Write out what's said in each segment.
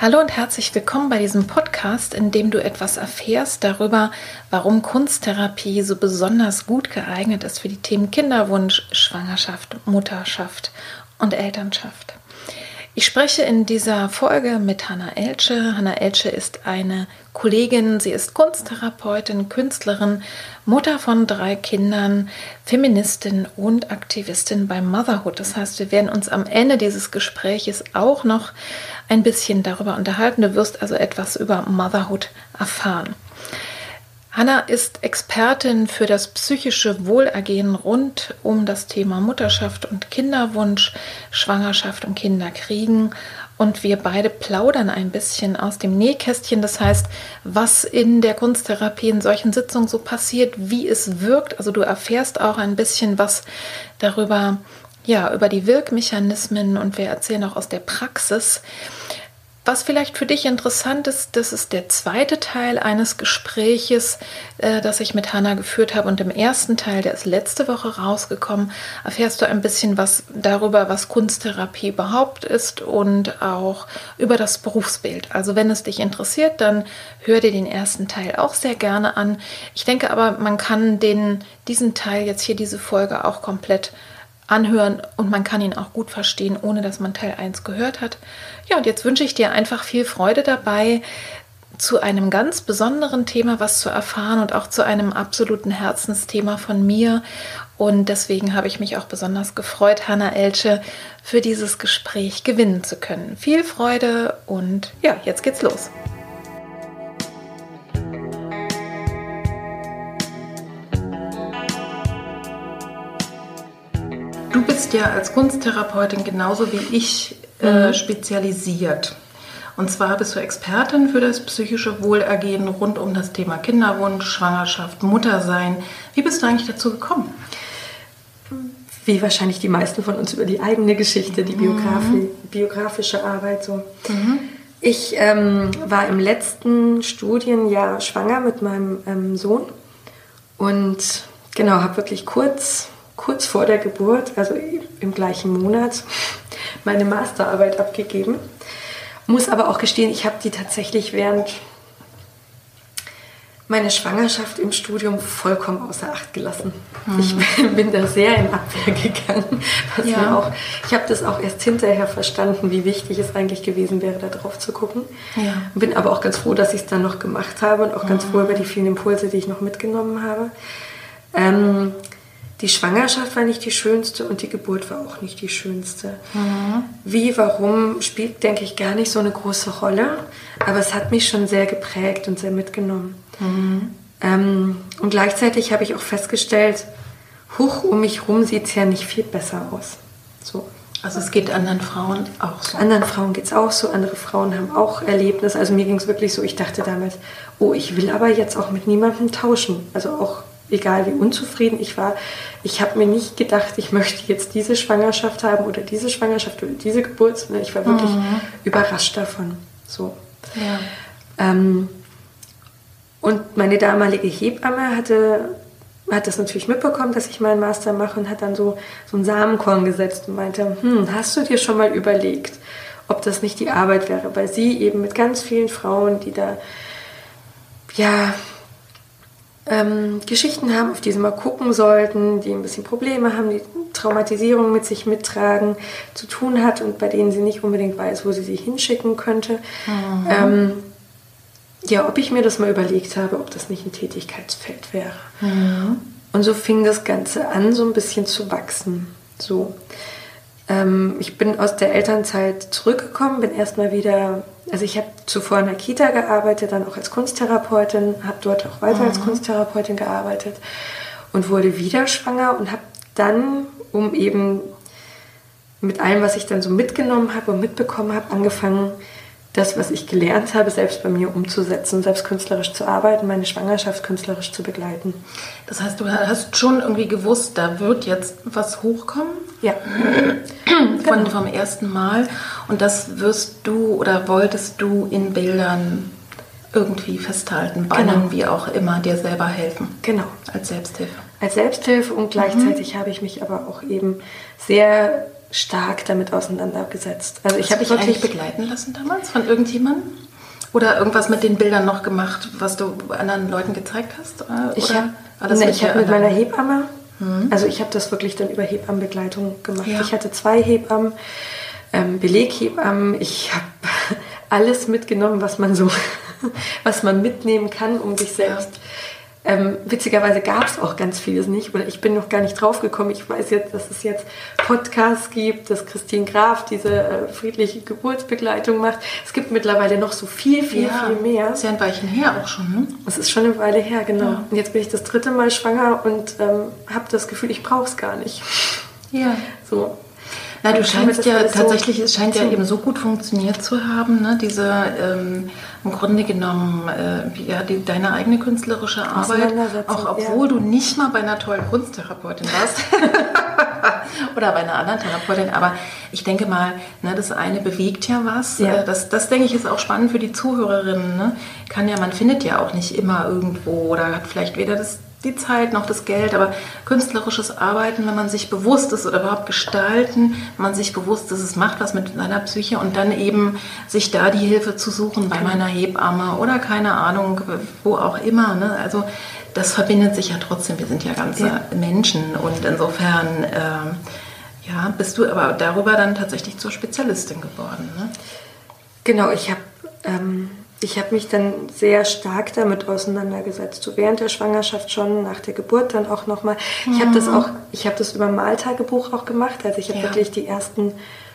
Hallo und herzlich willkommen bei diesem Podcast, in dem du etwas erfährst darüber, warum Kunsttherapie so besonders gut geeignet ist für die Themen Kinderwunsch, Schwangerschaft, Mutterschaft und Elternschaft. Ich spreche in dieser Folge mit Hanna Elche. Hanna Elche ist eine Kollegin, sie ist Kunsttherapeutin, Künstlerin, Mutter von drei Kindern, Feministin und Aktivistin beim Motherhood. Das heißt, wir werden uns am Ende dieses Gespräches auch noch ein bisschen darüber unterhalten. Du wirst also etwas über Motherhood erfahren. Hanna ist Expertin für das psychische Wohlergehen rund um das Thema Mutterschaft und Kinderwunsch, Schwangerschaft und Kinderkriegen. Und wir beide plaudern ein bisschen aus dem Nähkästchen. Das heißt, was in der Kunsttherapie in solchen Sitzungen so passiert, wie es wirkt. Also du erfährst auch ein bisschen was darüber, ja, über die Wirkmechanismen und wir erzählen auch aus der Praxis. Was vielleicht für dich interessant ist, das ist der zweite Teil eines Gespräches, äh, das ich mit Hanna geführt habe. Und im ersten Teil, der ist letzte Woche rausgekommen, erfährst du ein bisschen was darüber, was Kunsttherapie überhaupt ist und auch über das Berufsbild. Also wenn es dich interessiert, dann hör dir den ersten Teil auch sehr gerne an. Ich denke aber, man kann den, diesen Teil jetzt hier, diese Folge auch komplett anhören und man kann ihn auch gut verstehen, ohne dass man Teil 1 gehört hat. Ja, und jetzt wünsche ich dir einfach viel Freude dabei, zu einem ganz besonderen Thema was zu erfahren und auch zu einem absoluten Herzensthema von mir. Und deswegen habe ich mich auch besonders gefreut, Hanna Elche für dieses Gespräch gewinnen zu können. Viel Freude und ja, jetzt geht's los. Du bist ja als Kunsttherapeutin genauso wie ich äh, mhm. spezialisiert. Und zwar bist du Expertin für das psychische Wohlergehen rund um das Thema Kinderwunsch, Schwangerschaft, Muttersein. Wie bist du eigentlich dazu gekommen? Wie wahrscheinlich die meisten von uns über die eigene Geschichte, die Biografi mhm. biografische Arbeit so. Mhm. Ich ähm, war im letzten Studienjahr schwanger mit meinem ähm, Sohn und genau, habe wirklich kurz kurz vor der Geburt, also im gleichen Monat, meine Masterarbeit abgegeben. Muss aber auch gestehen, ich habe die tatsächlich während meiner Schwangerschaft im Studium vollkommen außer Acht gelassen. Mhm. Ich bin da sehr in Abwehr gegangen. ja. auch, ich habe das auch erst hinterher verstanden, wie wichtig es eigentlich gewesen wäre, da drauf zu gucken. Ja. Bin aber auch ganz froh, dass ich es dann noch gemacht habe und auch mhm. ganz froh über die vielen Impulse, die ich noch mitgenommen habe. Ähm, die Schwangerschaft war nicht die schönste und die Geburt war auch nicht die schönste. Mhm. Wie, warum, spielt, denke ich, gar nicht so eine große Rolle. Aber es hat mich schon sehr geprägt und sehr mitgenommen. Mhm. Ähm, und gleichzeitig habe ich auch festgestellt, hoch um mich herum sieht es ja nicht viel besser aus. So. Also es geht anderen Frauen auch so. Anderen Frauen geht es auch so. Andere Frauen haben auch Erlebnisse. Also mir ging es wirklich so, ich dachte damals, oh, ich will aber jetzt auch mit niemandem tauschen. Also auch egal wie unzufrieden ich war, ich habe mir nicht gedacht, ich möchte jetzt diese Schwangerschaft haben oder diese Schwangerschaft oder diese Geburt, sondern ich war wirklich mhm. überrascht davon. So. Ja. Ähm, und meine damalige Hebamme hatte, hat das natürlich mitbekommen, dass ich meinen Master mache und hat dann so, so einen Samenkorn gesetzt und meinte, hm, hast du dir schon mal überlegt, ob das nicht die Arbeit wäre, weil sie eben mit ganz vielen Frauen, die da ja ähm, Geschichten haben, auf die sie mal gucken sollten, die ein bisschen Probleme haben, die Traumatisierung mit sich mittragen, zu tun hat und bei denen sie nicht unbedingt weiß, wo sie sie hinschicken könnte. Mhm. Ähm, ja, ob ich mir das mal überlegt habe, ob das nicht ein Tätigkeitsfeld wäre. Mhm. Und so fing das Ganze an, so ein bisschen zu wachsen. So. Ähm, ich bin aus der Elternzeit zurückgekommen, bin erstmal wieder, also ich habe zuvor in der Kita gearbeitet, dann auch als Kunsttherapeutin, habe dort auch weiter mhm. als Kunsttherapeutin gearbeitet und wurde wieder schwanger und habe dann, um eben mit allem, was ich dann so mitgenommen habe und mitbekommen habe, angefangen, das, was ich gelernt habe, selbst bei mir umzusetzen, selbst künstlerisch zu arbeiten, meine Schwangerschaft künstlerisch zu begleiten. Das heißt, du hast schon irgendwie gewusst, da wird jetzt was hochkommen? Ja. Von, genau. Vom ersten Mal. Und das wirst du oder wolltest du in Bildern irgendwie festhalten, bannen, genau. wie auch immer, dir selber helfen. Genau. Als Selbsthilfe. Als Selbsthilfe und gleichzeitig mhm. habe ich mich aber auch eben sehr stark damit auseinandergesetzt. Also ich habe mich wirklich begleiten lassen damals von irgendjemandem oder irgendwas mit den Bildern noch gemacht, was du anderen Leuten gezeigt hast? Äh, ich habe nee, hab mit meiner Hebamme, hm. also ich habe das wirklich dann über Hebammenbegleitung gemacht. Ja. Ich hatte zwei Hebammen, ähm, Beleghebammen. Ich habe alles mitgenommen, was man so, was man mitnehmen kann, um sich selbst ja ähm, witzigerweise gab es auch ganz vieles nicht oder ich bin noch gar nicht drauf gekommen. Ich weiß jetzt, dass es jetzt Podcasts gibt, dass Christine Graf diese äh, friedliche Geburtsbegleitung macht. Es gibt mittlerweile noch so viel, viel, ja, viel mehr. Das ist ja ein Weilchen her auch schon, ne? Es ist schon eine Weile her, genau. Ja. Und jetzt bin ich das dritte Mal schwanger und ähm, habe das Gefühl, ich brauche es gar nicht. Ja. So. Na, du scheinst ja tatsächlich, so es scheint ja eben so gut funktioniert zu haben, ne? diese ähm, im Grunde genommen äh, ja, die, deine eigene künstlerische Arbeit, auch obwohl ja. du nicht mal bei einer tollen Kunsttherapeutin warst oder bei einer anderen Therapeutin, aber ich denke mal, ne, das eine bewegt ja was. Ja. Äh, das, das denke ich ist auch spannend für die Zuhörerinnen. Ne? Kann ja, man findet ja auch nicht immer irgendwo oder hat vielleicht weder das die Zeit, noch das Geld, aber künstlerisches Arbeiten, wenn man sich bewusst ist oder überhaupt gestalten, wenn man sich bewusst ist, es macht was mit seiner Psyche und dann eben sich da die Hilfe zu suchen bei meiner Hebamme oder keine Ahnung, wo auch immer. Ne? Also das verbindet sich ja trotzdem, wir sind ja ganze ja. Menschen und insofern äh, ja, bist du aber darüber dann tatsächlich zur Spezialistin geworden. Ne? Genau, ich habe... Ähm ich habe mich dann sehr stark damit auseinandergesetzt, so während der Schwangerschaft schon, nach der Geburt dann auch nochmal. Ich habe das mhm. auch, ich habe das über ein Maltagebuch auch gemacht, also ich habe ja. wirklich die ersten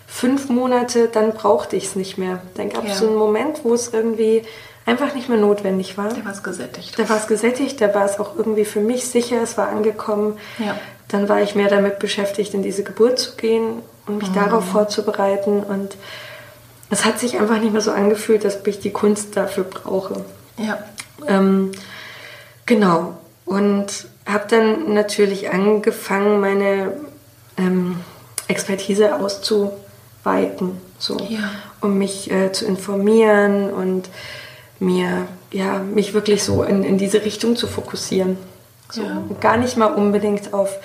fünf Monate, dann brauchte ich es nicht mehr. Dann gab es ja. so einen Moment, wo es irgendwie einfach nicht mehr notwendig war. Da war es gesättigt. Da war es gesättigt, da war es auch irgendwie für mich sicher, es war angekommen. Ja. Dann war ich mehr damit beschäftigt, in diese Geburt zu gehen und mich mhm. darauf vorzubereiten und es hat sich einfach nicht mehr so angefühlt, dass ich die Kunst dafür brauche. Ja. Ähm, genau. Und habe dann natürlich angefangen, meine ähm, Expertise auszuweiten, so, ja. um mich äh, zu informieren und mir, ja, mich wirklich so in, in diese Richtung zu fokussieren. So. Ja. Gar nicht mal unbedingt auf,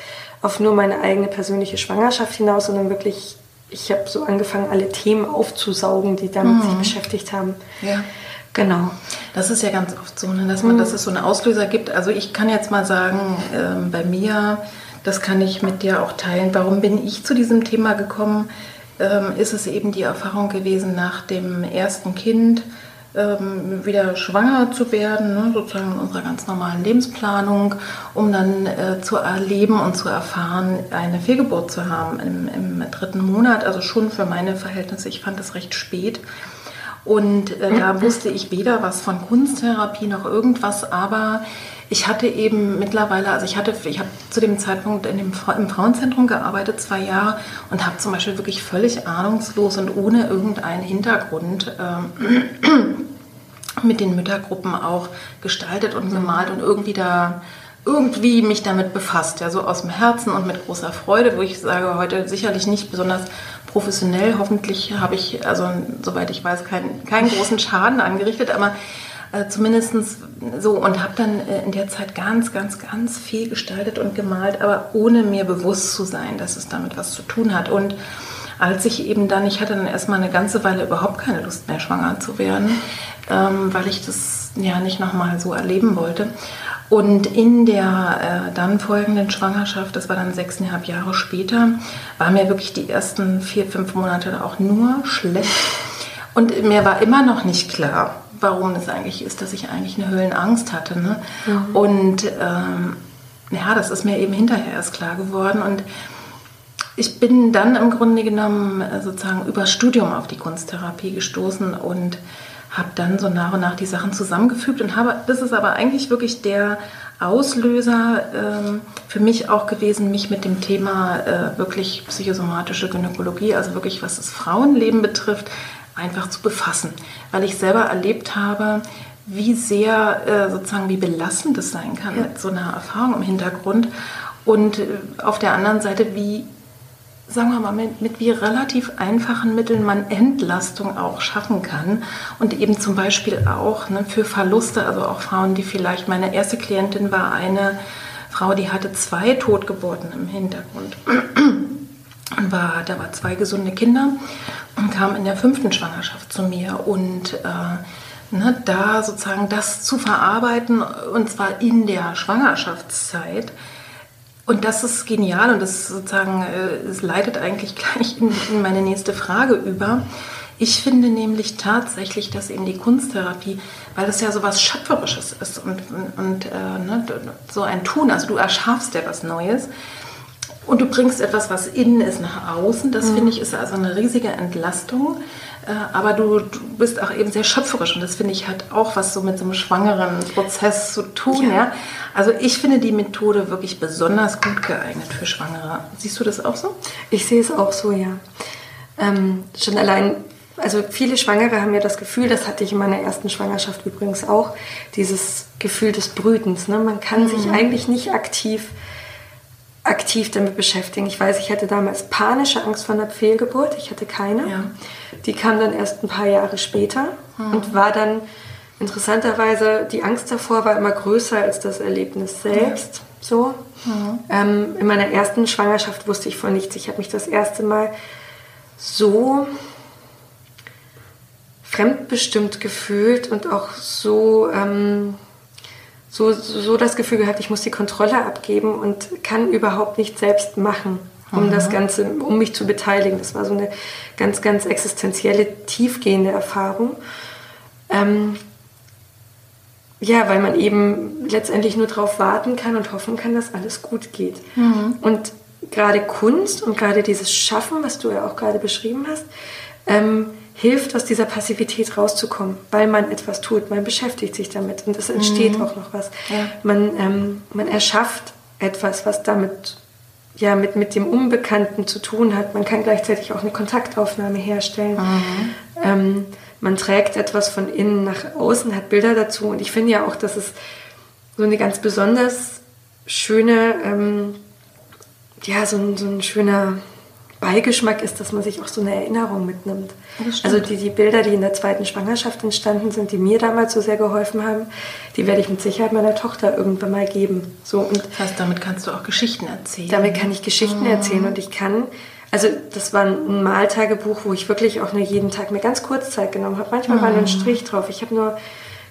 auf nur meine eigene persönliche Schwangerschaft hinaus, sondern wirklich ich habe so angefangen, alle Themen aufzusaugen, die damit mhm. sich beschäftigt haben. Ja. Genau. Das ist ja ganz oft so, ne, dass, man, mhm. dass es so einen Auslöser gibt. Also ich kann jetzt mal sagen, äh, bei mir, das kann ich mit dir auch teilen, warum bin ich zu diesem Thema gekommen, ähm, ist es eben die Erfahrung gewesen nach dem ersten Kind, ähm, wieder schwanger zu werden, ne, sozusagen in unserer ganz normalen Lebensplanung, um dann äh, zu erleben und zu erfahren, eine Fehlgeburt zu haben im, im, dritten Monat, also schon für meine Verhältnisse, ich fand das recht spät. Und äh, da wusste ich weder was von Kunsttherapie noch irgendwas, aber ich hatte eben mittlerweile, also ich hatte, ich habe zu dem Zeitpunkt in dem, im Frauenzentrum gearbeitet, zwei Jahre, und habe zum Beispiel wirklich völlig ahnungslos und ohne irgendeinen Hintergrund äh, mit den Müttergruppen auch gestaltet und gemalt und irgendwie da irgendwie mich damit befasst, ja, so aus dem Herzen und mit großer Freude, wo ich sage, heute sicherlich nicht besonders professionell. Hoffentlich habe ich, also soweit ich weiß, keinen, keinen großen Schaden angerichtet, aber äh, zumindest so und habe dann äh, in der Zeit ganz, ganz, ganz viel gestaltet und gemalt, aber ohne mir bewusst zu sein, dass es damit was zu tun hat. Und als ich eben dann, ich hatte dann erstmal eine ganze Weile überhaupt keine Lust mehr, schwanger zu werden, ähm, weil ich das ja nicht nochmal so erleben wollte. Und in der äh, dann folgenden Schwangerschaft, das war dann sechseinhalb Jahre später, war mir wirklich die ersten vier, fünf Monate auch nur schlecht. Und mir war immer noch nicht klar, warum es eigentlich ist, dass ich eigentlich eine Höhlenangst hatte. Ne? Mhm. Und ähm, ja, das ist mir eben hinterher erst klar geworden. Und ich bin dann im Grunde genommen äh, sozusagen über Studium auf die Kunsttherapie gestoßen und habe dann so nach und nach die Sachen zusammengefügt und habe, das ist aber eigentlich wirklich der Auslöser ähm, für mich auch gewesen, mich mit dem Thema äh, wirklich psychosomatische Gynäkologie, also wirklich was das Frauenleben betrifft, einfach zu befassen, weil ich selber erlebt habe, wie sehr äh, sozusagen wie belastend es sein kann ja. mit so einer Erfahrung im Hintergrund und äh, auf der anderen Seite wie sagen wir mal, mit, mit, wie relativ einfachen Mitteln man Entlastung auch schaffen kann. Und eben zum Beispiel auch ne, für Verluste, also auch Frauen, die vielleicht, meine erste Klientin war eine Frau, die hatte zwei Totgeburten im Hintergrund. Und war, da war zwei gesunde Kinder und kam in der fünften Schwangerschaft zu mir und äh, ne, da sozusagen das zu verarbeiten und zwar in der Schwangerschaftszeit. Und das ist genial und das sozusagen, äh, es leitet eigentlich gleich in, in meine nächste Frage über. Ich finde nämlich tatsächlich, dass eben die Kunsttherapie, weil das ja so was Schöpferisches ist und, und, und äh, ne, so ein Tun, also du erschaffst ja was Neues, und du bringst etwas, was innen ist, nach außen. Das mhm. finde ich ist also eine riesige Entlastung. Äh, aber du, du, bist auch eben sehr schöpferisch und das finde ich hat auch was so mit so einem schwangeren Prozess zu tun. Ja. ja. Also ich finde die Methode wirklich besonders gut geeignet für Schwangere. Siehst du das auch so? Ich sehe es auch so, ja. Ähm, schon allein, also viele Schwangere haben ja das Gefühl, das hatte ich in meiner ersten Schwangerschaft übrigens auch, dieses Gefühl des Brütens. Ne? Man kann mhm. sich eigentlich nicht aktiv aktiv damit beschäftigen. Ich weiß, ich hatte damals panische Angst vor einer Fehlgeburt. Ich hatte keine. Ja. Die kam dann erst ein paar Jahre später hm. und war dann interessanterweise, die Angst davor war immer größer als das Erlebnis selbst. Ja. So. Hm. Ähm, in meiner ersten Schwangerschaft wusste ich von nichts. Ich habe mich das erste Mal so fremdbestimmt gefühlt und auch so ähm, so, so das Gefühl gehabt, ich muss die Kontrolle abgeben und kann überhaupt nicht selbst machen, um mhm. das Ganze, um mich zu beteiligen. Das war so eine ganz, ganz existenzielle, tiefgehende Erfahrung. Ähm, ja, weil man eben letztendlich nur darauf warten kann und hoffen kann, dass alles gut geht. Mhm. Und gerade Kunst und gerade dieses Schaffen, was du ja auch gerade beschrieben hast, ähm, hilft, aus dieser Passivität rauszukommen, weil man etwas tut, man beschäftigt sich damit und es entsteht mhm. auch noch was. Ja. Man, ähm, man erschafft etwas, was damit ja mit, mit dem Unbekannten zu tun hat. Man kann gleichzeitig auch eine Kontaktaufnahme herstellen. Mhm. Ähm, man trägt etwas von innen nach außen, hat Bilder dazu und ich finde ja auch, dass es so eine ganz besonders schöne, ähm, ja, so ein, so ein schöner Beigeschmack ist, dass man sich auch so eine Erinnerung mitnimmt. Also die, die Bilder, die in der zweiten Schwangerschaft entstanden sind, die mir damals so sehr geholfen haben, die werde ich mit Sicherheit meiner Tochter irgendwann mal geben. So, und das heißt, damit kannst du auch Geschichten erzählen. Damit kann ich Geschichten mhm. erzählen und ich kann, also das war ein Maltagebuch, wo ich wirklich auch nur jeden Tag mir ganz kurz Zeit genommen habe. Manchmal mhm. war nur ein Strich drauf. Ich habe nur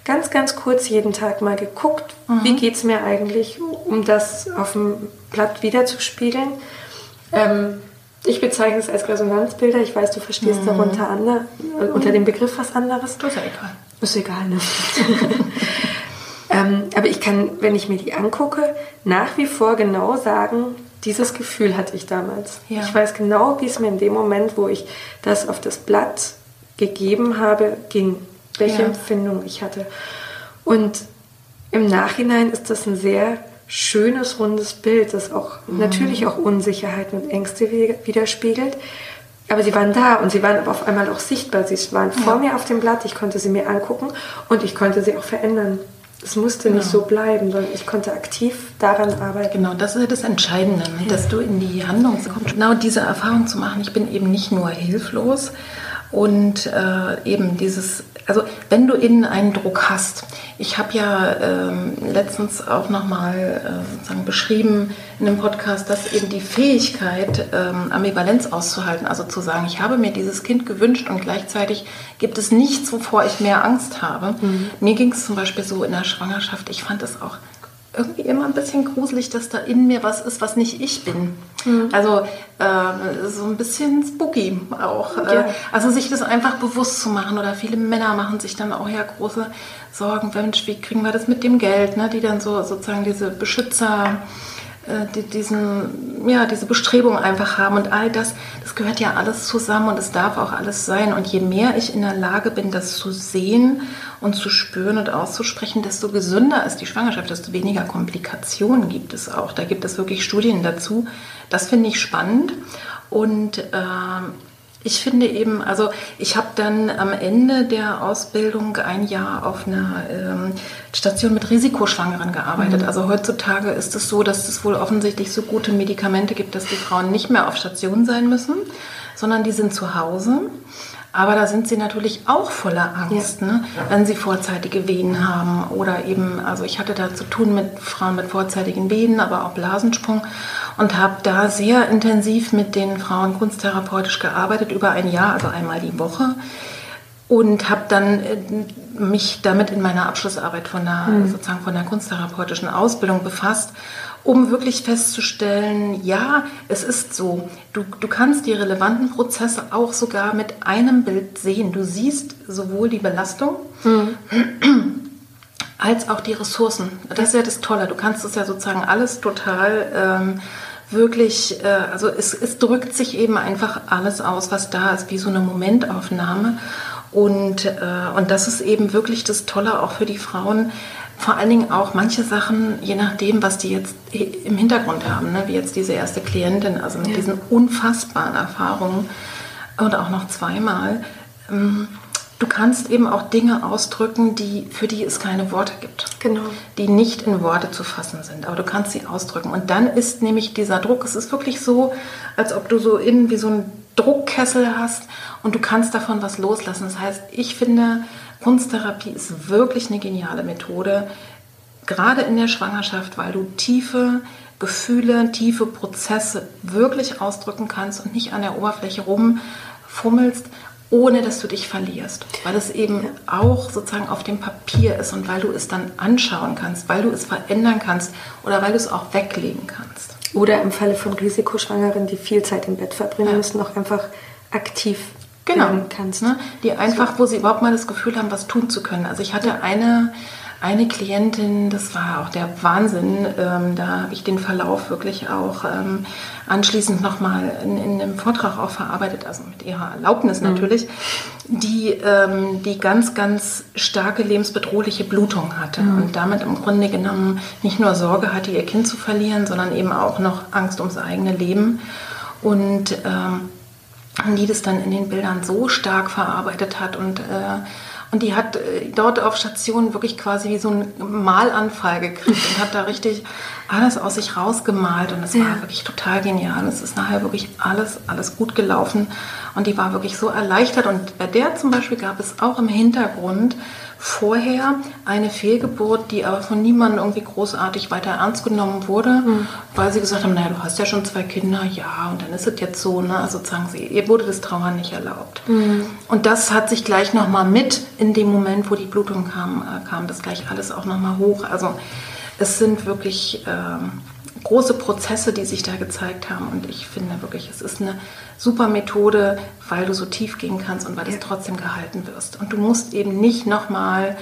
ganz, ganz kurz jeden Tag mal geguckt, mhm. wie geht es mir eigentlich, um das auf dem Blatt wiederzuspiegeln. Ähm, ich bezeichne es als Resonanzbilder. Ich weiß, du verstehst mhm. darunter andere, äh, unter dem Begriff was anderes. Das ist ja egal. Ist egal, ne? ähm, aber ich kann, wenn ich mir die angucke, nach wie vor genau sagen, dieses Gefühl hatte ich damals. Ja. Ich weiß genau, wie es mir in dem Moment, wo ich das auf das Blatt gegeben habe, ging. Welche ja. Empfindung ich hatte. Und im Nachhinein ist das ein sehr schönes, rundes Bild, das auch mhm. natürlich auch Unsicherheiten und Ängste widerspiegelt. Aber sie waren da und sie waren aber auf einmal auch sichtbar. Sie waren ja. vor mir auf dem Blatt, ich konnte sie mir angucken und ich konnte sie auch verändern. Es musste genau. nicht so bleiben, sondern ich konnte aktiv daran arbeiten. Genau, das ist ja das Entscheidende, ne? ja. dass du in die Handlung kommst. Genau diese Erfahrung zu machen. Ich bin eben nicht nur hilflos und äh, eben dieses also wenn du innen einen Druck hast, ich habe ja ähm, letztens auch nochmal äh, sozusagen beschrieben in dem Podcast, dass eben die Fähigkeit, ähm, Ambivalenz auszuhalten, also zu sagen, ich habe mir dieses Kind gewünscht und gleichzeitig gibt es nichts, wovor ich mehr Angst habe. Mhm. Mir ging es zum Beispiel so in der Schwangerschaft, ich fand es auch irgendwie immer ein bisschen gruselig, dass da in mir was ist, was nicht ich bin. Mhm. Also äh, so ein bisschen spooky auch. Äh, ja. also sich das einfach bewusst zu machen oder viele Männer machen sich dann auch ja große Sorgen, Mensch, wie kriegen wir das mit dem Geld, ne? die dann so sozusagen diese Beschützer äh, die, diesen, ja, diese Bestrebung einfach haben und all das, das gehört ja alles zusammen und es darf auch alles sein. Und je mehr ich in der Lage bin, das zu sehen und zu spüren und auszusprechen, desto gesünder ist die Schwangerschaft, desto weniger Komplikationen gibt es auch. Da gibt es wirklich Studien dazu. Das finde ich spannend. Und äh, ich finde eben, also ich habe dann am Ende der Ausbildung ein Jahr auf einer ähm, Station mit Risikoschwangeren gearbeitet. Mhm. Also heutzutage ist es so, dass es wohl offensichtlich so gute Medikamente gibt, dass die Frauen nicht mehr auf Station sein müssen, sondern die sind zu Hause. Aber da sind sie natürlich auch voller Angst, ja. ne? wenn sie vorzeitige Wehen haben oder eben, also ich hatte da zu tun mit Frauen mit vorzeitigen Wehen, aber auch Blasensprung und habe da sehr intensiv mit den Frauen kunsttherapeutisch gearbeitet über ein Jahr, also einmal die Woche und habe dann äh, mich damit in meiner Abschlussarbeit von der mhm. sozusagen von der kunsttherapeutischen Ausbildung befasst um wirklich festzustellen, ja, es ist so, du, du kannst die relevanten Prozesse auch sogar mit einem Bild sehen. Du siehst sowohl die Belastung mhm. als auch die Ressourcen. Das ist ja das Tolle. Du kannst es ja sozusagen alles total ähm, wirklich, äh, also es, es drückt sich eben einfach alles aus, was da ist, wie so eine Momentaufnahme. Und, äh, und das ist eben wirklich das Tolle auch für die Frauen, vor allen Dingen auch manche Sachen, je nachdem, was die jetzt im Hintergrund haben, ne? wie jetzt diese erste Klientin, also mit ja. diesen unfassbaren Erfahrungen und auch noch zweimal. Ähm, du kannst eben auch Dinge ausdrücken, die, für die es keine Worte gibt. Genau. Die nicht in Worte zu fassen sind, aber du kannst sie ausdrücken. Und dann ist nämlich dieser Druck, es ist wirklich so, als ob du so innen wie so einen Druckkessel hast und du kannst davon was loslassen. Das heißt, ich finde, Kunsttherapie ist wirklich eine geniale Methode, gerade in der Schwangerschaft, weil du tiefe Gefühle, tiefe Prozesse wirklich ausdrücken kannst und nicht an der Oberfläche rumfummelst, ohne dass du dich verlierst. Weil es eben auch sozusagen auf dem Papier ist und weil du es dann anschauen kannst, weil du es verändern kannst oder weil du es auch weglegen kannst. Oder im Falle von Risikoschwangeren, die viel Zeit im Bett verbringen ja. müssen, auch einfach aktiv genau. kannst. Ne? Die einfach, wo sie überhaupt mal das Gefühl haben, was tun zu können. Also ich hatte ja. eine, eine Klientin, das war auch der Wahnsinn. Ähm, da habe ich den Verlauf wirklich auch ähm, anschließend nochmal in, in einem Vortrag auch verarbeitet, also mit ihrer Erlaubnis mhm. natürlich, die, ähm, die ganz, ganz starke lebensbedrohliche Blutung hatte mhm. und damit im Grunde genommen nicht nur Sorge hatte, ihr Kind zu verlieren, sondern eben auch noch Angst ums eigene Leben. Und ähm, die das dann in den Bildern so stark verarbeitet hat und, äh, und die hat äh, dort auf Station wirklich quasi wie so einen Malanfall gekriegt und hat da richtig alles aus sich rausgemalt und es ja. war wirklich total genial. Es ist nachher wirklich alles, alles gut gelaufen und die war wirklich so erleichtert und bei der zum Beispiel gab es auch im Hintergrund vorher eine Fehlgeburt, die aber von niemandem irgendwie großartig weiter ernst genommen wurde, mhm. weil sie gesagt haben, naja, du hast ja schon zwei Kinder, ja, und dann ist es jetzt so, ne? Also sozusagen, sie, ihr wurde das Trauern nicht erlaubt. Mhm. Und das hat sich gleich nochmal mit in dem Moment, wo die Blutung kam, äh, kam das gleich alles auch nochmal hoch. Also es sind wirklich... Äh, große Prozesse, die sich da gezeigt haben. Und ich finde wirklich, es ist eine super Methode, weil du so tief gehen kannst und weil du trotzdem gehalten wirst. Und du musst eben nicht nochmal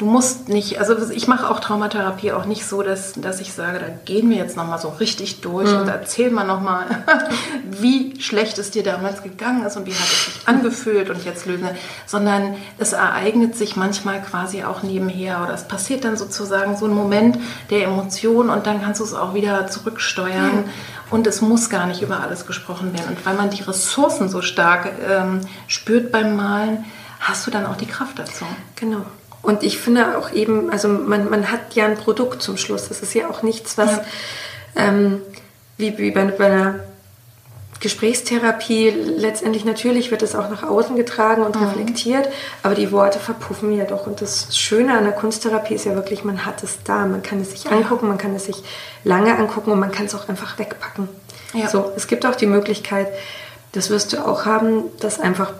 du musst nicht, also ich mache auch Traumatherapie auch nicht so, dass, dass ich sage, da gehen wir jetzt nochmal so richtig durch mhm. und erzähl mal nochmal, wie schlecht es dir damals gegangen ist und wie hat es sich angefühlt und jetzt lösen, sondern es ereignet sich manchmal quasi auch nebenher oder es passiert dann sozusagen so ein Moment der Emotion und dann kannst du es auch wieder zurücksteuern. Mhm. Und es muss gar nicht über alles gesprochen werden. Und weil man die Ressourcen so stark ähm, spürt beim Malen, hast du dann auch die Kraft dazu. Genau. Und ich finde auch eben, also man, man hat ja ein Produkt zum Schluss. Das ist ja auch nichts, was ja. ähm, wie, wie bei, bei einer Gesprächstherapie letztendlich natürlich wird es auch nach außen getragen und mhm. reflektiert, aber die Worte verpuffen ja doch. Und das Schöne an der Kunsttherapie ist ja wirklich, man hat es da, man kann es sich angucken, man kann es sich lange angucken und man kann es auch einfach wegpacken. Ja. So, es gibt auch die Möglichkeit, das wirst du auch haben, dass einfach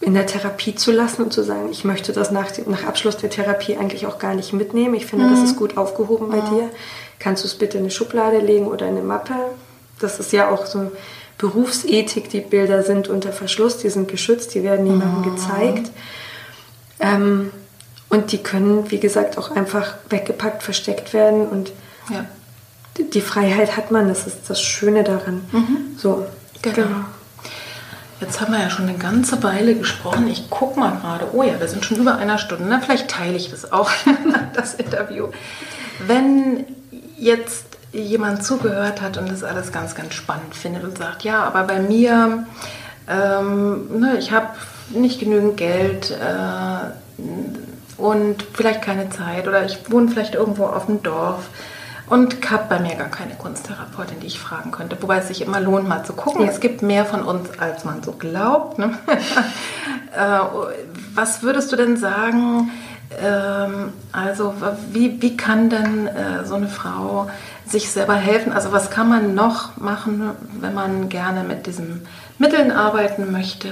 in der Therapie zu lassen und zu sagen, ich möchte das nach, nach Abschluss der Therapie eigentlich auch gar nicht mitnehmen. Ich finde, mhm. das ist gut aufgehoben bei mhm. dir. Kannst du es bitte in eine Schublade legen oder in eine Mappe? Das ist ja auch so Berufsethik. Die Bilder sind unter Verschluss, die sind geschützt, die werden niemandem mhm. gezeigt. Ähm, und die können, wie gesagt, auch einfach weggepackt, versteckt werden. Und ja. die Freiheit hat man, das ist das Schöne daran. Mhm. So, genau. genau. Jetzt haben wir ja schon eine ganze Weile gesprochen. Ich gucke mal gerade. Oh ja, wir sind schon über einer Stunde. Na, vielleicht teile ich das auch, das Interview. Wenn jetzt jemand zugehört hat und das alles ganz, ganz spannend findet und sagt, ja, aber bei mir, ähm, ne, ich habe nicht genügend Geld äh, und vielleicht keine Zeit oder ich wohne vielleicht irgendwo auf dem Dorf und habe bei mir gar keine Kunsttherapeutin, die ich fragen könnte. Wobei es sich immer lohnt, mal zu gucken. Ja. Es gibt mehr von uns, als man so glaubt. Ne? Äh, was würdest du denn sagen? Ähm, also wie, wie kann denn äh, so eine Frau sich selber helfen? Also was kann man noch machen, wenn man gerne mit diesen Mitteln arbeiten möchte,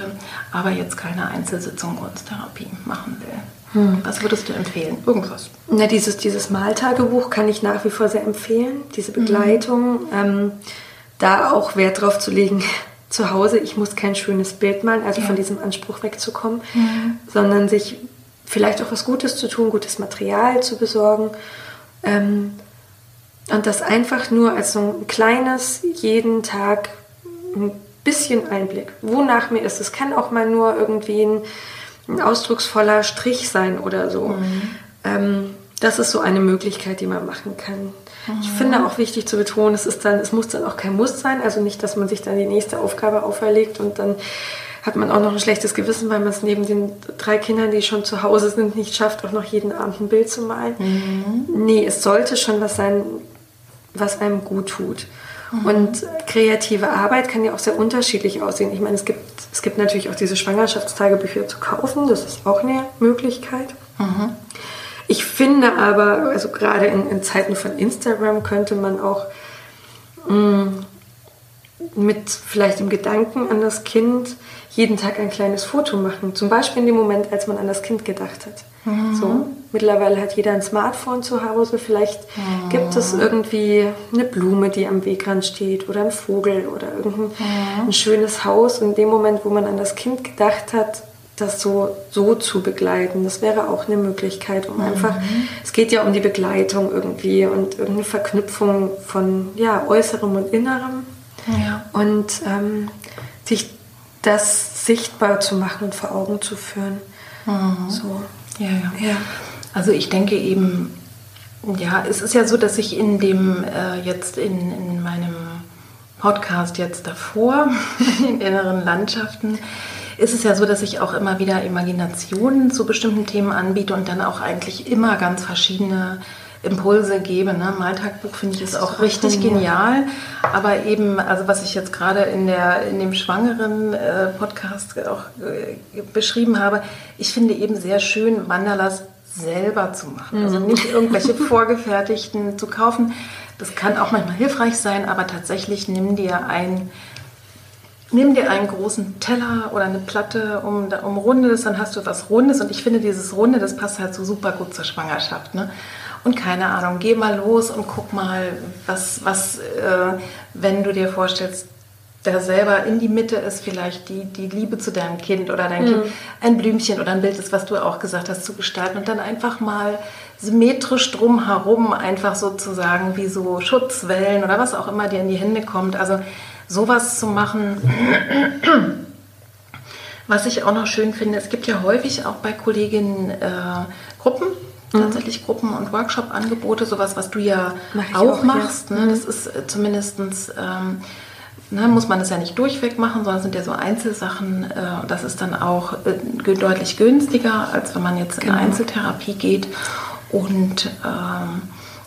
aber jetzt keine Einzelsitzung Kunsttherapie machen will? Hm. Was würdest du empfehlen? Irgendwas? Na, dieses, dieses Maltagebuch kann ich nach wie vor sehr empfehlen. Diese Begleitung. Mhm. Ähm, da auch Wert drauf zu legen, zu Hause, ich muss kein schönes Bild malen, also ja. von diesem Anspruch wegzukommen, mhm. sondern sich vielleicht auch was Gutes zu tun, gutes Material zu besorgen. Ähm, und das einfach nur als so ein kleines, jeden Tag ein bisschen Einblick. Wonach mir ist. Es kann auch mal nur irgendwie ein ein ausdrucksvoller Strich sein oder so. Mhm. Ähm, das ist so eine Möglichkeit, die man machen kann. Mhm. Ich finde auch wichtig zu betonen, es ist dann, es muss dann auch kein Muss sein, also nicht, dass man sich dann die nächste Aufgabe auferlegt und dann hat man auch noch ein schlechtes Gewissen, weil man es neben den drei Kindern, die schon zu Hause sind, nicht schafft, auch noch jeden Abend ein Bild zu malen. Mhm. Nee, es sollte schon was sein, was einem gut tut. Mhm. Und kreative Arbeit kann ja auch sehr unterschiedlich aussehen. Ich meine, es gibt, es gibt natürlich auch diese Schwangerschaftstagebücher zu kaufen. Das ist auch eine Möglichkeit. Mhm. Ich finde aber, also gerade in, in, Zeiten von Instagram könnte man auch mh, mm, mit vielleicht dem Gedanken an das Kind jeden Tag ein kleines Foto machen. Zum Beispiel in dem Moment, als man an das Kind gedacht hat. Mhm. So, mittlerweile hat jeder ein Smartphone zu Hause. Vielleicht mhm. gibt es irgendwie eine Blume, die am Wegrand steht oder ein Vogel oder irgendein mhm. ein schönes Haus. Und in dem Moment, wo man an das Kind gedacht hat, das so, so zu begleiten. Das wäre auch eine Möglichkeit, um mhm. einfach, es geht ja um die Begleitung irgendwie und irgendeine Verknüpfung von ja, Äußerem und Innerem. Ja. Und ähm, sich das sichtbar zu machen und vor Augen zu führen. Mhm. So. Ja, ja, ja. Also ich denke eben, ja, es ist ja so, dass ich in dem äh, jetzt in, in meinem Podcast jetzt davor, in inneren Landschaften, ist es ja so, dass ich auch immer wieder Imaginationen zu bestimmten Themen anbiete und dann auch eigentlich immer ganz verschiedene Impulse gebe. Ne? Maltagbuch finde ich ist auch richtig genial. Aber eben, also was ich jetzt gerade in, in dem schwangeren äh, Podcast auch äh, beschrieben habe, ich finde eben sehr schön, Mandalas selber zu machen. Also mhm. nicht irgendwelche vorgefertigten zu kaufen. Das kann auch manchmal hilfreich sein, aber tatsächlich nimm dir ein nimm dir einen großen Teller oder eine Platte, um, umrunde das, dann hast du was Rundes. Und ich finde, dieses Runde, das passt halt so super gut zur Schwangerschaft. Ne? Und keine Ahnung, geh mal los und guck mal, was, was äh, wenn du dir vorstellst, da selber in die Mitte ist vielleicht die, die Liebe zu deinem Kind oder dein mhm. Kind, ein Blümchen oder ein Bild ist, was du auch gesagt hast, zu gestalten und dann einfach mal symmetrisch drumherum einfach sozusagen wie so Schutzwellen oder was auch immer dir in die Hände kommt. Also sowas zu machen. Was ich auch noch schön finde, es gibt ja häufig auch bei Kolleginnen äh, Gruppen. Tatsächlich Gruppen- und Workshop-Angebote, sowas, was du ja auch, auch, machst. Ja. Ne? Mhm. Das ist äh, zumindest, ähm, ne, muss man das ja nicht durchweg machen, sondern es sind ja so Einzelsachen. Äh, das ist dann auch äh, deutlich günstiger, als wenn man jetzt genau. in Einzeltherapie geht. Und ähm,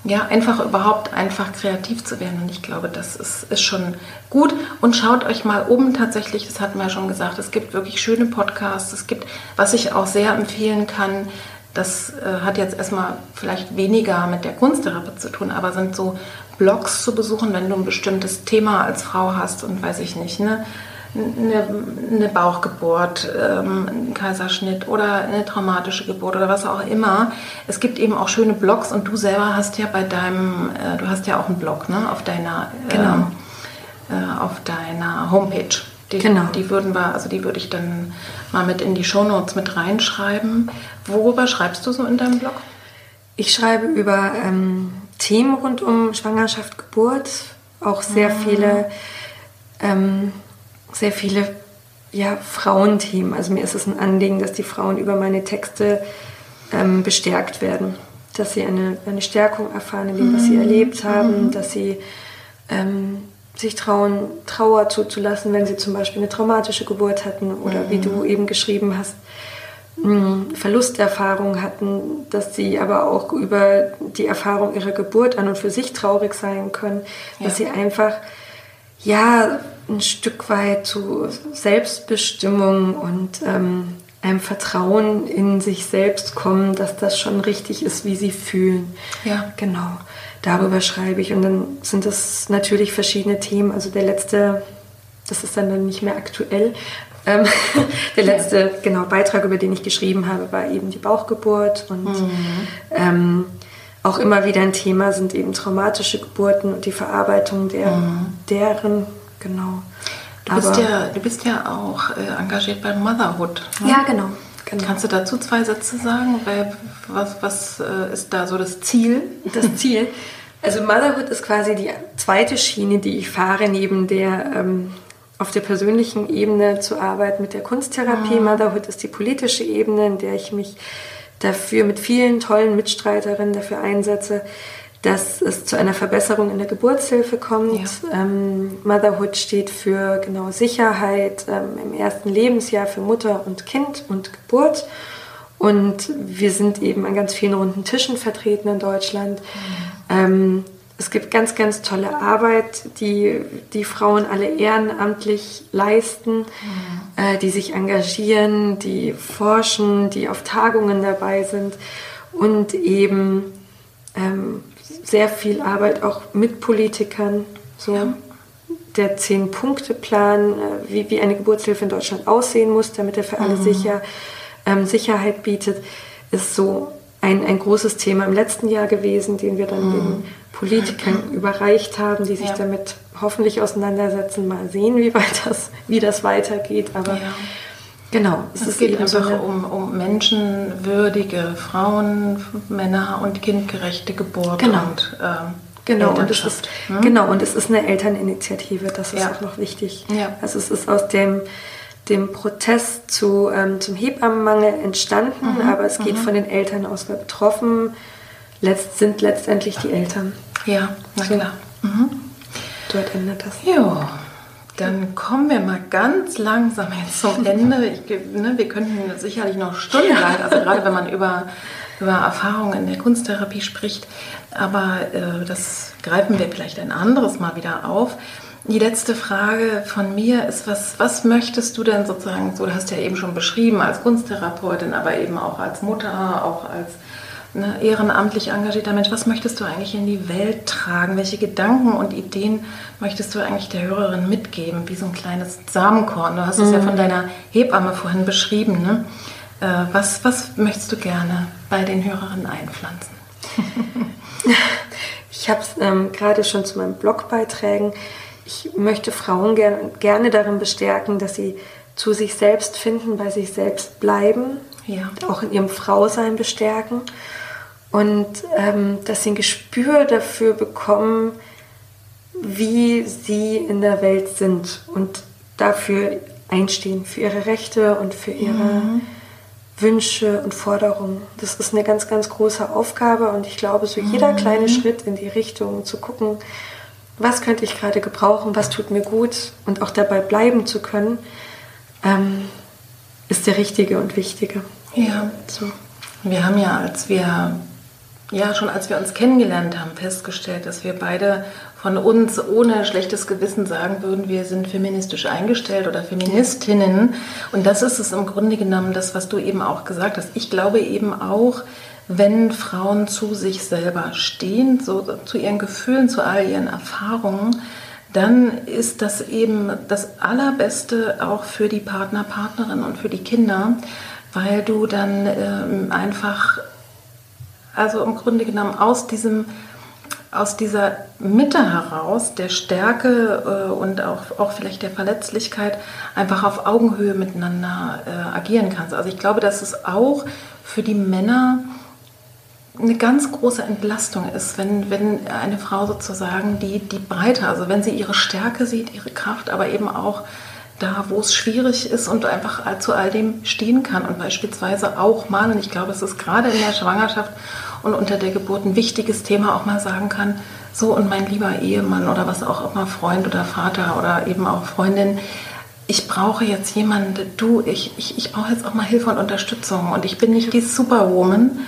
ja, einfach überhaupt einfach kreativ zu werden. Und ich glaube, das ist, ist schon gut. Und schaut euch mal um tatsächlich, das hatten wir ja schon gesagt, es gibt wirklich schöne Podcasts. Es gibt, was ich auch sehr empfehlen kann, das äh, hat jetzt erstmal vielleicht weniger mit der Kunsttherapie zu tun, aber sind so Blogs zu besuchen, wenn du ein bestimmtes Thema als Frau hast und weiß ich nicht, ne? eine, eine Bauchgeburt, ähm, ein Kaiserschnitt oder eine traumatische Geburt oder was auch immer. Es gibt eben auch schöne Blogs und du selber hast ja bei deinem, äh, du hast ja auch einen Blog ne, auf deiner, genau. äh, äh, auf deiner Homepage. Die, genau. Die würden wir, also die würde ich dann mal mit in die Shownotes mit reinschreiben. Worüber schreibst du so in deinem Blog? Ich schreibe über ähm, Themen rund um Schwangerschaft, Geburt, auch sehr mhm. viele ähm, sehr viele ja, Frauenthemen. Also mir ist es ein Anliegen, dass die Frauen über meine Texte ähm, bestärkt werden. Dass sie eine, eine Stärkung erfahren in dem, was sie mhm. erlebt haben, mhm. dass sie ähm, sich trauen, Trauer zuzulassen, wenn sie zum Beispiel eine traumatische Geburt hatten oder mhm. wie du eben geschrieben hast, Verlusterfahrungen hatten, dass sie aber auch über die Erfahrung ihrer Geburt an und für sich traurig sein können, dass ja. sie einfach ja ein Stück weit zu Selbstbestimmung und ähm, einem Vertrauen in sich selbst kommen, dass das schon richtig ist, wie sie fühlen. Ja. Genau. Darüber schreibe ich. Und dann sind das natürlich verschiedene Themen. Also der letzte, das ist dann, nicht mehr aktuell. Ähm, der letzte ja. genau, Beitrag, über den ich geschrieben habe, war eben die Bauchgeburt. Und mhm. ähm, auch immer wieder ein Thema sind eben traumatische Geburten und die Verarbeitung der, mhm. deren Genau. Du bist, ja, du bist ja auch äh, engagiert bei Motherhood. Ne? Ja, genau. Genau. Kannst du dazu zwei Sätze sagen? Was, was äh, ist da so das Ziel? Das Ziel. Also Motherhood ist quasi die zweite Schiene, die ich fahre, neben der ähm, auf der persönlichen Ebene zu arbeiten mit der Kunsttherapie. Mhm. Motherhood ist die politische Ebene, in der ich mich dafür mit vielen tollen Mitstreiterinnen dafür einsetze, dass es zu einer Verbesserung in der Geburtshilfe kommt. Ja. Ähm, Motherhood steht für genau Sicherheit ähm, im ersten Lebensjahr für Mutter und Kind und Geburt. Und wir sind eben an ganz vielen runden Tischen vertreten in Deutschland. Mhm. Ähm, es gibt ganz, ganz tolle Arbeit, die die Frauen alle ehrenamtlich leisten, mhm. äh, die sich engagieren, die forschen, die auf Tagungen dabei sind und eben ähm, sehr viel Arbeit auch mit Politikern. So ja. der Zehn-Punkte-Plan, äh, wie, wie eine Geburtshilfe in Deutschland aussehen muss, damit er für alle mhm. sicher, ähm, Sicherheit bietet, ist so ein, ein großes Thema im letzten Jahr gewesen, den wir dann mhm. den Politikern überreicht haben, die sich ja. damit hoffentlich auseinandersetzen, mal sehen, wie, weit das, wie das weitergeht. Aber ja. Genau. Es, es geht einfach so um, um menschenwürdige Frauen, Männer und kindgerechte Geburt genau. und ähm, Genau und, es ist, hm? genau, und es ist eine Elterninitiative, das ist ja. auch noch wichtig. Also es ist aus dem, dem Protest zu, ähm, zum Hebammenmangel entstanden, mhm. aber es geht mhm. von den Eltern aus, weil betroffen letzt, sind letztendlich die Eltern. Ja, na so. klar. Mhm. Dort endet das. Ja. Dann kommen wir mal ganz langsam jetzt zum Ende. Ich, ne, wir könnten sicherlich noch stundenlang, also gerade wenn man über, über Erfahrungen in der Kunsttherapie spricht, aber äh, das greifen wir vielleicht ein anderes Mal wieder auf. Die letzte Frage von mir ist, was, was möchtest du denn sozusagen, so, du hast ja eben schon beschrieben, als Kunsttherapeutin, aber eben auch als Mutter, auch als ne, ehrenamtlich engagierter Mensch, was möchtest du eigentlich in die Welt tragen? Welche Gedanken und Ideen möchtest du eigentlich der Hörerin mitgeben, wie so ein kleines Samenkorn? Du hast es ja mhm. von deiner Hebamme vorhin beschrieben. Ne? Äh, was, was möchtest du gerne bei den Hörerinnen einpflanzen? ich habe es ähm, gerade schon zu meinen Blogbeiträgen. Ich möchte Frauen ger gerne darin bestärken, dass sie zu sich selbst finden, bei sich selbst bleiben, ja. auch in ihrem Frausein bestärken und ähm, dass sie ein Gespür dafür bekommen, wie sie in der Welt sind und dafür einstehen, für ihre Rechte und für ihre mhm. Wünsche und Forderungen. Das ist eine ganz, ganz große Aufgabe und ich glaube, so jeder mhm. kleine Schritt in die Richtung zu gucken, was könnte ich gerade gebrauchen, was tut mir gut und auch dabei bleiben zu können, ähm, ist der richtige und wichtige. Ja, so. Wir haben ja, als wir ja, schon als wir uns kennengelernt haben, festgestellt, dass wir beide von uns ohne schlechtes Gewissen sagen würden, wir sind feministisch eingestellt oder Feministinnen. Und das ist es im Grunde genommen, das, was du eben auch gesagt hast. Ich glaube eben auch, wenn Frauen zu sich selber stehen, so zu ihren Gefühlen, zu all ihren Erfahrungen, dann ist das eben das Allerbeste auch für die Partner, Partnerin und für die Kinder, weil du dann ähm, einfach, also im Grunde genommen aus diesem aus dieser Mitte heraus, der Stärke äh, und auch, auch vielleicht der Verletzlichkeit, einfach auf Augenhöhe miteinander äh, agieren kannst. Also ich glaube, dass es auch für die Männer eine ganz große Entlastung ist, wenn, wenn eine Frau sozusagen die, die Breite, also wenn sie ihre Stärke sieht, ihre Kraft, aber eben auch da, wo es schwierig ist und einfach zu all dem stehen kann und beispielsweise auch mal, und ich glaube, es ist gerade in der Schwangerschaft und unter der Geburt ein wichtiges Thema auch mal sagen kann, so und mein lieber Ehemann oder was auch immer, Freund oder Vater oder eben auch Freundin, ich brauche jetzt jemanden, du, ich, ich, ich brauche jetzt auch mal Hilfe und Unterstützung und ich bin nicht die Superwoman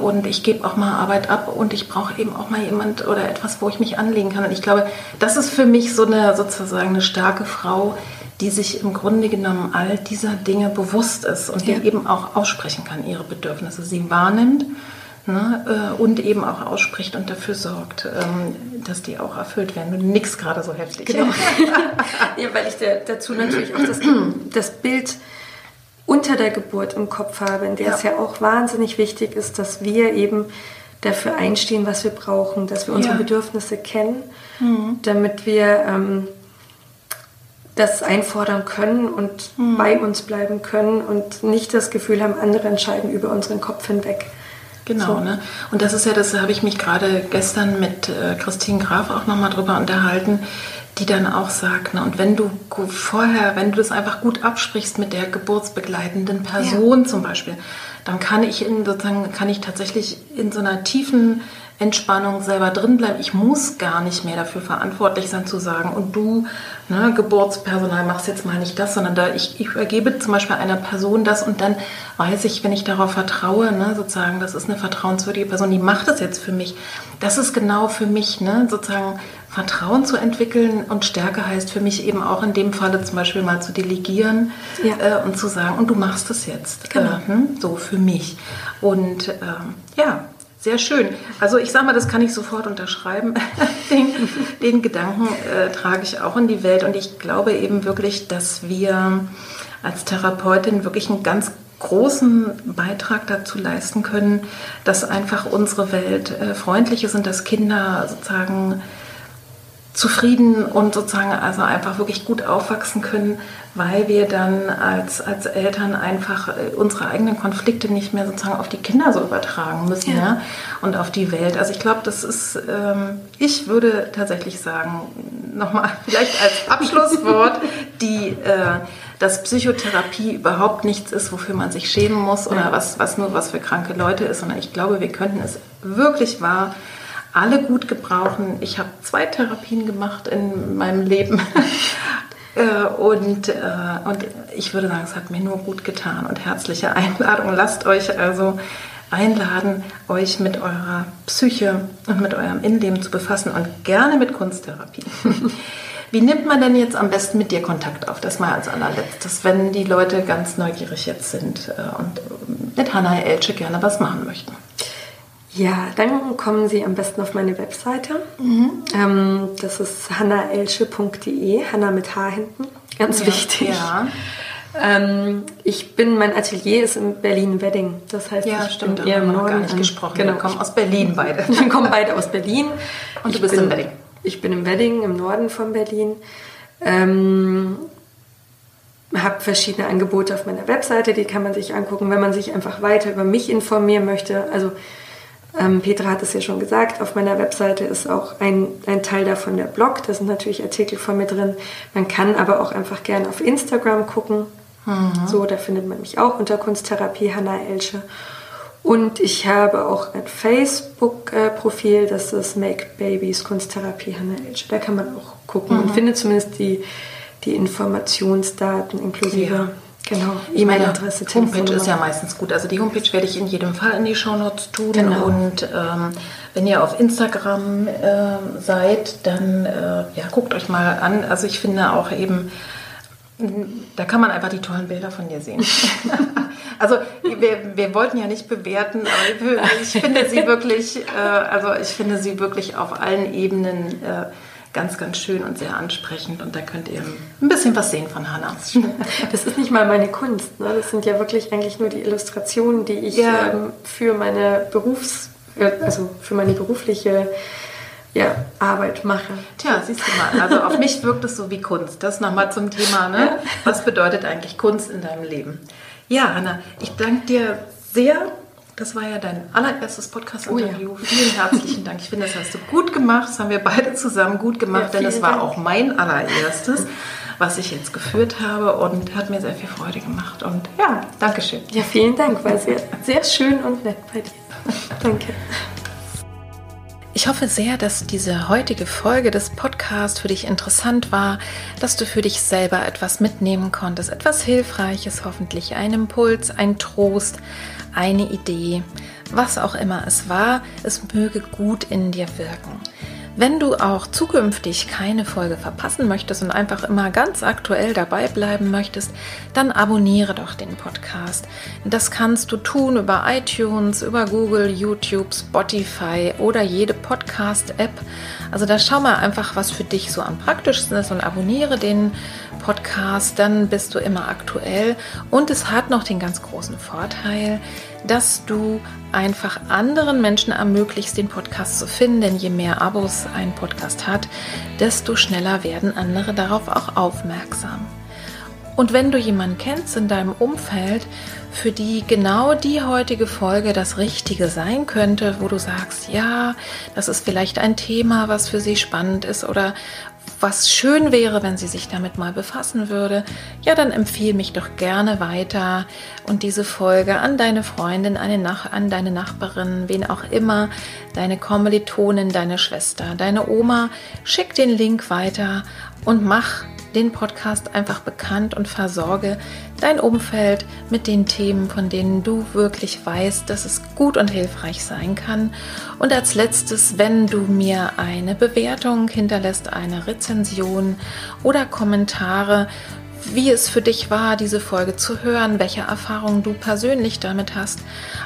und ich gebe auch mal Arbeit ab und ich brauche eben auch mal jemand oder etwas, wo ich mich anlegen kann. Und ich glaube, das ist für mich so eine sozusagen eine starke Frau, die sich im Grunde genommen all dieser Dinge bewusst ist und ja. die eben auch aussprechen kann, ihre Bedürfnisse, sie wahrnimmt Ne, äh, und eben auch ausspricht und dafür sorgt, ähm, dass die auch erfüllt werden. Du nix gerade so heftig. Genau. ja, weil ich da, dazu natürlich auch das, das, Bild unter der Geburt im Kopf habe, in der ja. es ja auch wahnsinnig wichtig ist, dass wir eben dafür einstehen, was wir brauchen, dass wir unsere ja. Bedürfnisse kennen, mhm. damit wir ähm, das einfordern können und mhm. bei uns bleiben können und nicht das Gefühl haben, andere entscheiden über unseren Kopf hinweg. Genau, so. ne? Und das ist ja, das habe ich mich gerade gestern mit äh, Christine Graf auch nochmal drüber unterhalten, die dann auch sagt, ne, und wenn du vorher, wenn du das einfach gut absprichst mit der geburtsbegleitenden Person ja. zum Beispiel, dann kann ich in sozusagen, kann ich tatsächlich in so einer tiefen Entspannung selber drin bleiben. Ich muss gar nicht mehr dafür verantwortlich sein zu sagen, und du, ne, Geburtspersonal, machst jetzt mal nicht das, sondern da ich, ich übergebe zum Beispiel einer Person das und dann weiß ich, wenn ich darauf vertraue, ne, sozusagen, das ist eine vertrauenswürdige Person, die macht das jetzt für mich. Das ist genau für mich, ne, sozusagen Vertrauen zu entwickeln und Stärke heißt für mich eben auch in dem Falle zum Beispiel mal zu delegieren ja. äh, und zu sagen, und du machst es jetzt. Genau. Äh, hm, so für mich. Und ähm, ja, sehr schön. Also ich sage mal, das kann ich sofort unterschreiben. den, den, Gedanken äh, trage ich auch in die Welt und ich glaube eben wirklich, dass wir als Therapeutin wirklich einen ganz großen Beitrag dazu leisten können, dass einfach unsere Welt äh, freundlich ist und dass Kinder sozusagen zufrieden und sozusagen also einfach wirklich gut aufwachsen können, weil wir dann als, als Eltern einfach äh, unsere eigenen Konflikte nicht mehr sozusagen auf die Kinder so übertragen müssen ja. ja und auf die Welt. Also ich glaube, das ist, ähm, ich würde tatsächlich sagen, nochmal vielleicht als Abschlusswort, die, äh, dass Psychotherapie überhaupt nichts ist, wofür man sich schämen muss oder was, was nur was für kranke Leute ist, sondern ich glaube, wir könnten es wirklich wahr alle gut gebrauchen. Ich habe zwei Therapien gemacht in meinem Leben. Äh, und, äh, und ich würde sagen, es hat mir nur gut getan und herzliche Einladung. Lasst euch also einladen, euch mit eurer Psyche und mit eurem Innenleben zu befassen und gerne mit Kunsttherapie. Wie nimmt man denn jetzt am besten mit dir Kontakt auf? Das mal als allerletztes, wenn die Leute ganz neugierig jetzt sind äh, und mit Hannah Elche gerne was machen möchten. Ja, dann kommen Sie am besten auf meine Webseite. Mhm. Ähm, das ist hannaelsche.de, Hanna mit H hinten, ganz ja, wichtig. Ja. Ähm, ich bin, mein Atelier ist in Berlin-Wedding. Das heißt, ja, ich stimmt, bin eher im Norden. gar nicht gesprochen. Genau. Wir kommen aus Berlin beide. Wir kommen beide aus Berlin. Und ich du bist bin, in Wedding. Ich bin im Wedding, im Norden von Berlin. Ähm, habe verschiedene Angebote auf meiner Webseite, die kann man sich angucken, wenn man sich einfach weiter über mich informieren möchte. Also ähm, Petra hat es ja schon gesagt, auf meiner Webseite ist auch ein, ein Teil davon der Blog. Da sind natürlich Artikel von mir drin. Man kann aber auch einfach gerne auf Instagram gucken. Mhm. So, da findet man mich auch unter Kunsttherapie Hanna Elsche. Und ich habe auch ein Facebook-Profil, das ist Make Babies Kunsttherapie Hanna Elsche. Da kann man auch gucken mhm. und findet zumindest die, die Informationsdaten inklusive ja. Genau, E-Mail-Adresse, Homepage ist ja meistens gut. Also die Homepage werde ich in jedem Fall in die Shownotes tun. Genau. Und ähm, wenn ihr auf Instagram äh, seid, dann äh, ja, guckt euch mal an. Also ich finde auch eben, da kann man einfach die tollen Bilder von dir sehen. also wir, wir wollten ja nicht bewerten, aber ich finde sie wirklich, äh, also ich finde sie wirklich auf allen Ebenen äh, ganz, ganz schön und sehr ansprechend. Und da könnt ihr ein bisschen was sehen von Hannah. Das ist nicht mal meine Kunst. Ne? Das sind ja wirklich eigentlich nur die Illustrationen, die ich ja. ähm, für meine Berufs, also für meine berufliche ja, Arbeit mache. Tja, siehst du mal. Also auf mich wirkt es so wie Kunst. Das nochmal zum Thema. Ne? Was bedeutet eigentlich Kunst in deinem Leben? Ja, Hanna, ich danke dir sehr das war ja dein allererstes Podcast-Interview. Oh ja. Vielen herzlichen Dank. Ich finde, das hast du gut gemacht. Das haben wir beide zusammen gut gemacht, ja, denn es war Dank. auch mein allererstes, was ich jetzt geführt habe und hat mir sehr viel Freude gemacht. Und ja, Dankeschön. Ja, vielen Dank. War sehr, sehr schön und nett bei dir. Danke. Ich hoffe sehr, dass diese heutige Folge des Podcasts für dich interessant war, dass du für dich selber etwas mitnehmen konntest, etwas Hilfreiches, hoffentlich ein Impuls, ein Trost, eine Idee, was auch immer es war, es möge gut in dir wirken. Wenn du auch zukünftig keine Folge verpassen möchtest und einfach immer ganz aktuell dabei bleiben möchtest, dann abonniere doch den Podcast. Das kannst du tun über iTunes, über Google, YouTube, Spotify oder jede Podcast-App. Also da schau mal einfach, was für dich so am praktischsten ist und abonniere den Podcast, dann bist du immer aktuell. Und es hat noch den ganz großen Vorteil, dass du einfach anderen Menschen ermöglicht, den Podcast zu finden. Denn je mehr Abos ein Podcast hat, desto schneller werden andere darauf auch aufmerksam. Und wenn du jemanden kennst in deinem Umfeld, für die genau die heutige Folge das Richtige sein könnte, wo du sagst, ja, das ist vielleicht ein Thema, was für sie spannend ist oder was schön wäre, wenn sie sich damit mal befassen würde, ja, dann empfehle mich doch gerne weiter und diese Folge an deine Freundin, an deine Nachbarin, wen auch immer, deine Kommilitonin, deine Schwester, deine Oma. Schick den Link weiter und mach den Podcast einfach bekannt und versorge dein Umfeld mit den Themen, von denen du wirklich weißt, dass es gut und hilfreich sein kann. Und als letztes, wenn du mir eine Bewertung hinterlässt, eine Rezension oder Kommentare, wie es für dich war, diese Folge zu hören, welche Erfahrungen du persönlich damit hast.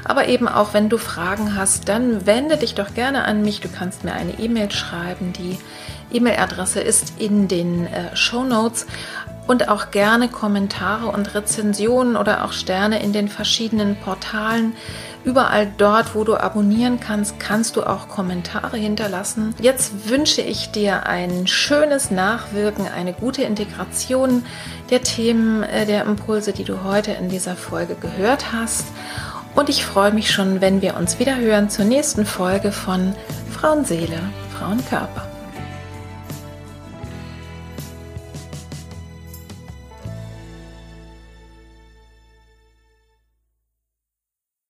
Aber eben auch, wenn du Fragen hast, dann wende dich doch gerne an mich. Du kannst mir eine E-Mail schreiben. Die E-Mail-Adresse ist in den äh, Show Notes und auch gerne Kommentare und Rezensionen oder auch Sterne in den verschiedenen Portalen. Überall dort, wo du abonnieren kannst, kannst du auch Kommentare hinterlassen. Jetzt wünsche ich dir ein schönes Nachwirken, eine gute Integration der Themen, äh, der Impulse, die du heute in dieser Folge gehört hast. Und ich freue mich schon, wenn wir uns wieder hören zur nächsten Folge von Frauenseele, Frauenkörper.